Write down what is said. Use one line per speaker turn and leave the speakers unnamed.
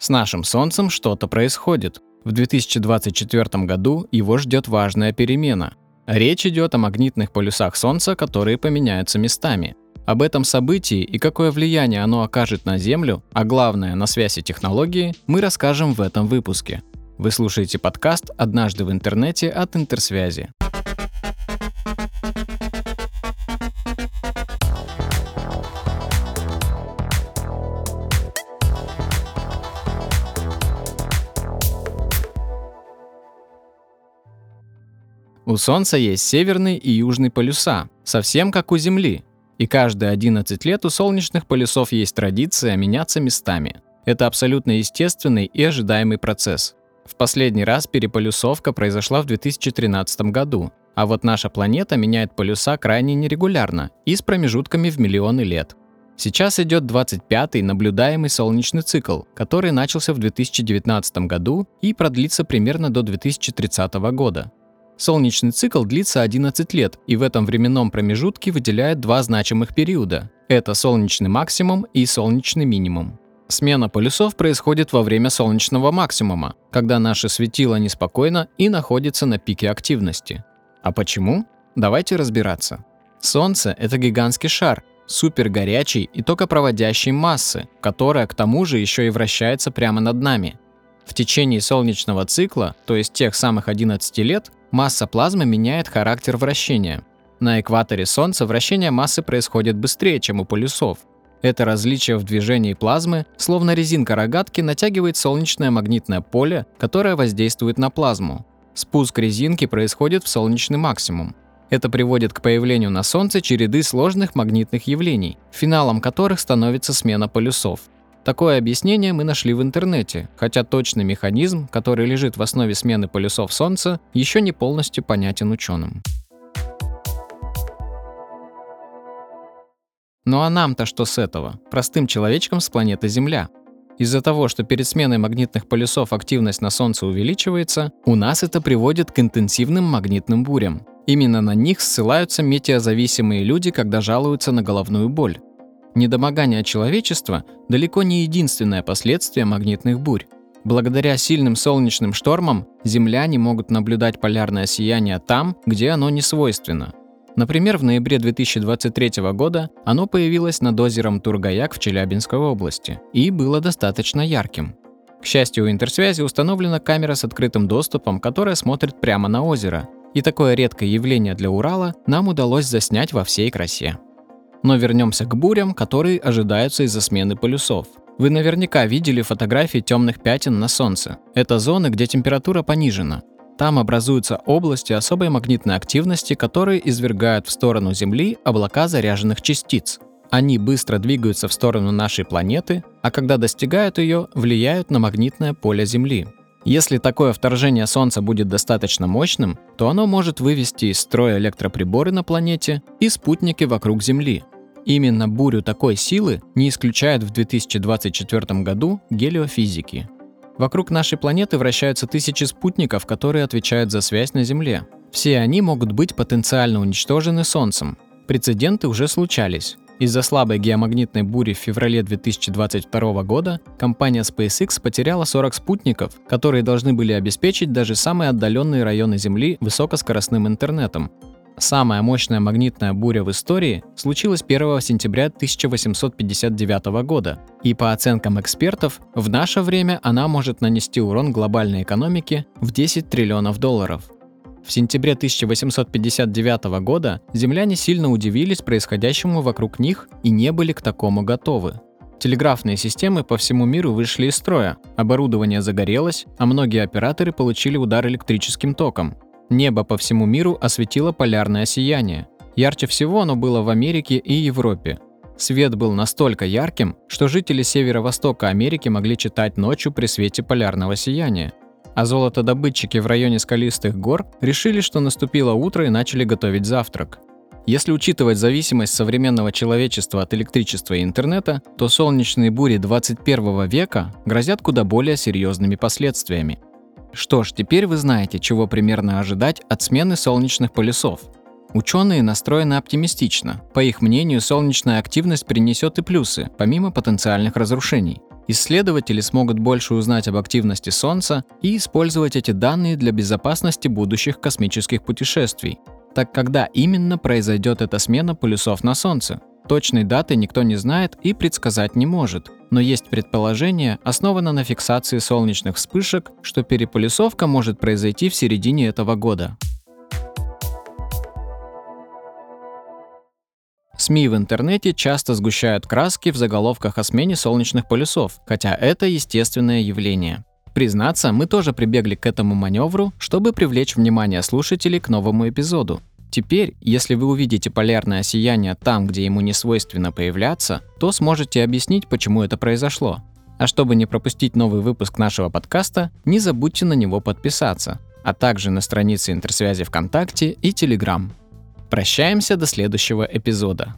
С нашим Солнцем что-то происходит. В 2024 году его ждет важная перемена. Речь идет о магнитных полюсах Солнца, которые поменяются местами. Об этом событии и какое влияние оно окажет на Землю, а главное на связь и технологии, мы расскажем в этом выпуске. Вы слушаете подкаст «Однажды в интернете» от Интерсвязи. У Солнца есть северный и южный полюса, совсем как у Земли. И каждые 11 лет у солнечных полюсов есть традиция меняться местами. Это абсолютно естественный и ожидаемый процесс. В последний раз переполюсовка произошла в 2013 году, а вот наша планета меняет полюса крайне нерегулярно и с промежутками в миллионы лет. Сейчас идет 25-й наблюдаемый солнечный цикл, который начался в 2019 году и продлится примерно до 2030 года. Солнечный цикл длится 11 лет и в этом временном промежутке выделяет два значимых периода. Это солнечный максимум и солнечный минимум. Смена полюсов происходит во время солнечного максимума, когда наше светило неспокойно и находится на пике активности. А почему? Давайте разбираться. Солнце – это гигантский шар, супер горячий и токопроводящей массы, которая к тому же еще и вращается прямо над нами. В течение солнечного цикла, то есть тех самых 11 лет, Масса плазмы меняет характер вращения. На экваторе Солнца вращение массы происходит быстрее, чем у полюсов. Это различие в движении плазмы, словно резинка рогатки, натягивает солнечное магнитное поле, которое воздействует на плазму. Спуск резинки происходит в солнечный максимум. Это приводит к появлению на Солнце череды сложных магнитных явлений, финалом которых становится смена полюсов. Такое объяснение мы нашли в интернете, хотя точный механизм, который лежит в основе смены полюсов Солнца, еще не полностью понятен ученым. Ну а нам-то что с этого? Простым человечкам с планеты Земля. Из-за того, что перед сменой магнитных полюсов активность на Солнце увеличивается, у нас это приводит к интенсивным магнитным бурям. Именно на них ссылаются метеозависимые люди, когда жалуются на головную боль. Недомогание человечества далеко не единственное последствие магнитных бурь. Благодаря сильным солнечным штормам земляне могут наблюдать полярное сияние там, где оно не свойственно. Например, в ноябре 2023 года оно появилось над озером Тургаяк в Челябинской области и было достаточно ярким. К счастью, у интерсвязи установлена камера с открытым доступом, которая смотрит прямо на озеро. И такое редкое явление для Урала нам удалось заснять во всей красе. Но вернемся к бурям, которые ожидаются из-за смены полюсов. Вы наверняка видели фотографии темных пятен на Солнце. Это зоны, где температура понижена. Там образуются области особой магнитной активности, которые извергают в сторону Земли облака заряженных частиц. Они быстро двигаются в сторону нашей планеты, а когда достигают ее, влияют на магнитное поле Земли. Если такое вторжение Солнца будет достаточно мощным, то оно может вывести из строя электроприборы на планете и спутники вокруг Земли. Именно бурю такой силы не исключают в 2024 году гелиофизики. Вокруг нашей планеты вращаются тысячи спутников, которые отвечают за связь на Земле. Все они могут быть потенциально уничтожены Солнцем. Прецеденты уже случались. Из-за слабой геомагнитной бури в феврале 2022 года компания SpaceX потеряла 40 спутников, которые должны были обеспечить даже самые отдаленные районы Земли высокоскоростным интернетом. Самая мощная магнитная буря в истории случилась 1 сентября 1859 года, и по оценкам экспертов, в наше время она может нанести урон глобальной экономике в 10 триллионов долларов. В сентябре 1859 года земляне сильно удивились происходящему вокруг них и не были к такому готовы. Телеграфные системы по всему миру вышли из строя, оборудование загорелось, а многие операторы получили удар электрическим током. Небо по всему миру осветило полярное сияние. Ярче всего оно было в Америке и Европе. Свет был настолько ярким, что жители северо-востока Америки могли читать ночью при свете полярного сияния а золотодобытчики в районе скалистых гор решили, что наступило утро и начали готовить завтрак. Если учитывать зависимость современного человечества от электричества и интернета, то солнечные бури 21 века грозят куда более серьезными последствиями. Что ж, теперь вы знаете, чего примерно ожидать от смены солнечных полюсов. Ученые настроены оптимистично. По их мнению, солнечная активность принесет и плюсы, помимо потенциальных разрушений. Исследователи смогут больше узнать об активности Солнца и использовать эти данные для безопасности будущих космических путешествий. Так когда именно произойдет эта смена полюсов на Солнце? Точной даты никто не знает и предсказать не может, но есть предположение, основанное на фиксации солнечных вспышек, что переполюсовка может произойти в середине этого года. СМИ в интернете часто сгущают краски в заголовках о смене солнечных полюсов, хотя это естественное явление. Признаться, мы тоже прибегли к этому маневру, чтобы привлечь внимание слушателей к новому эпизоду. Теперь, если вы увидите полярное сияние там, где ему не свойственно появляться, то сможете объяснить, почему это произошло. А чтобы не пропустить новый выпуск нашего подкаста, не забудьте на него подписаться, а также на страницы интерсвязи ВКонтакте и Телеграм. Прощаемся до следующего эпизода.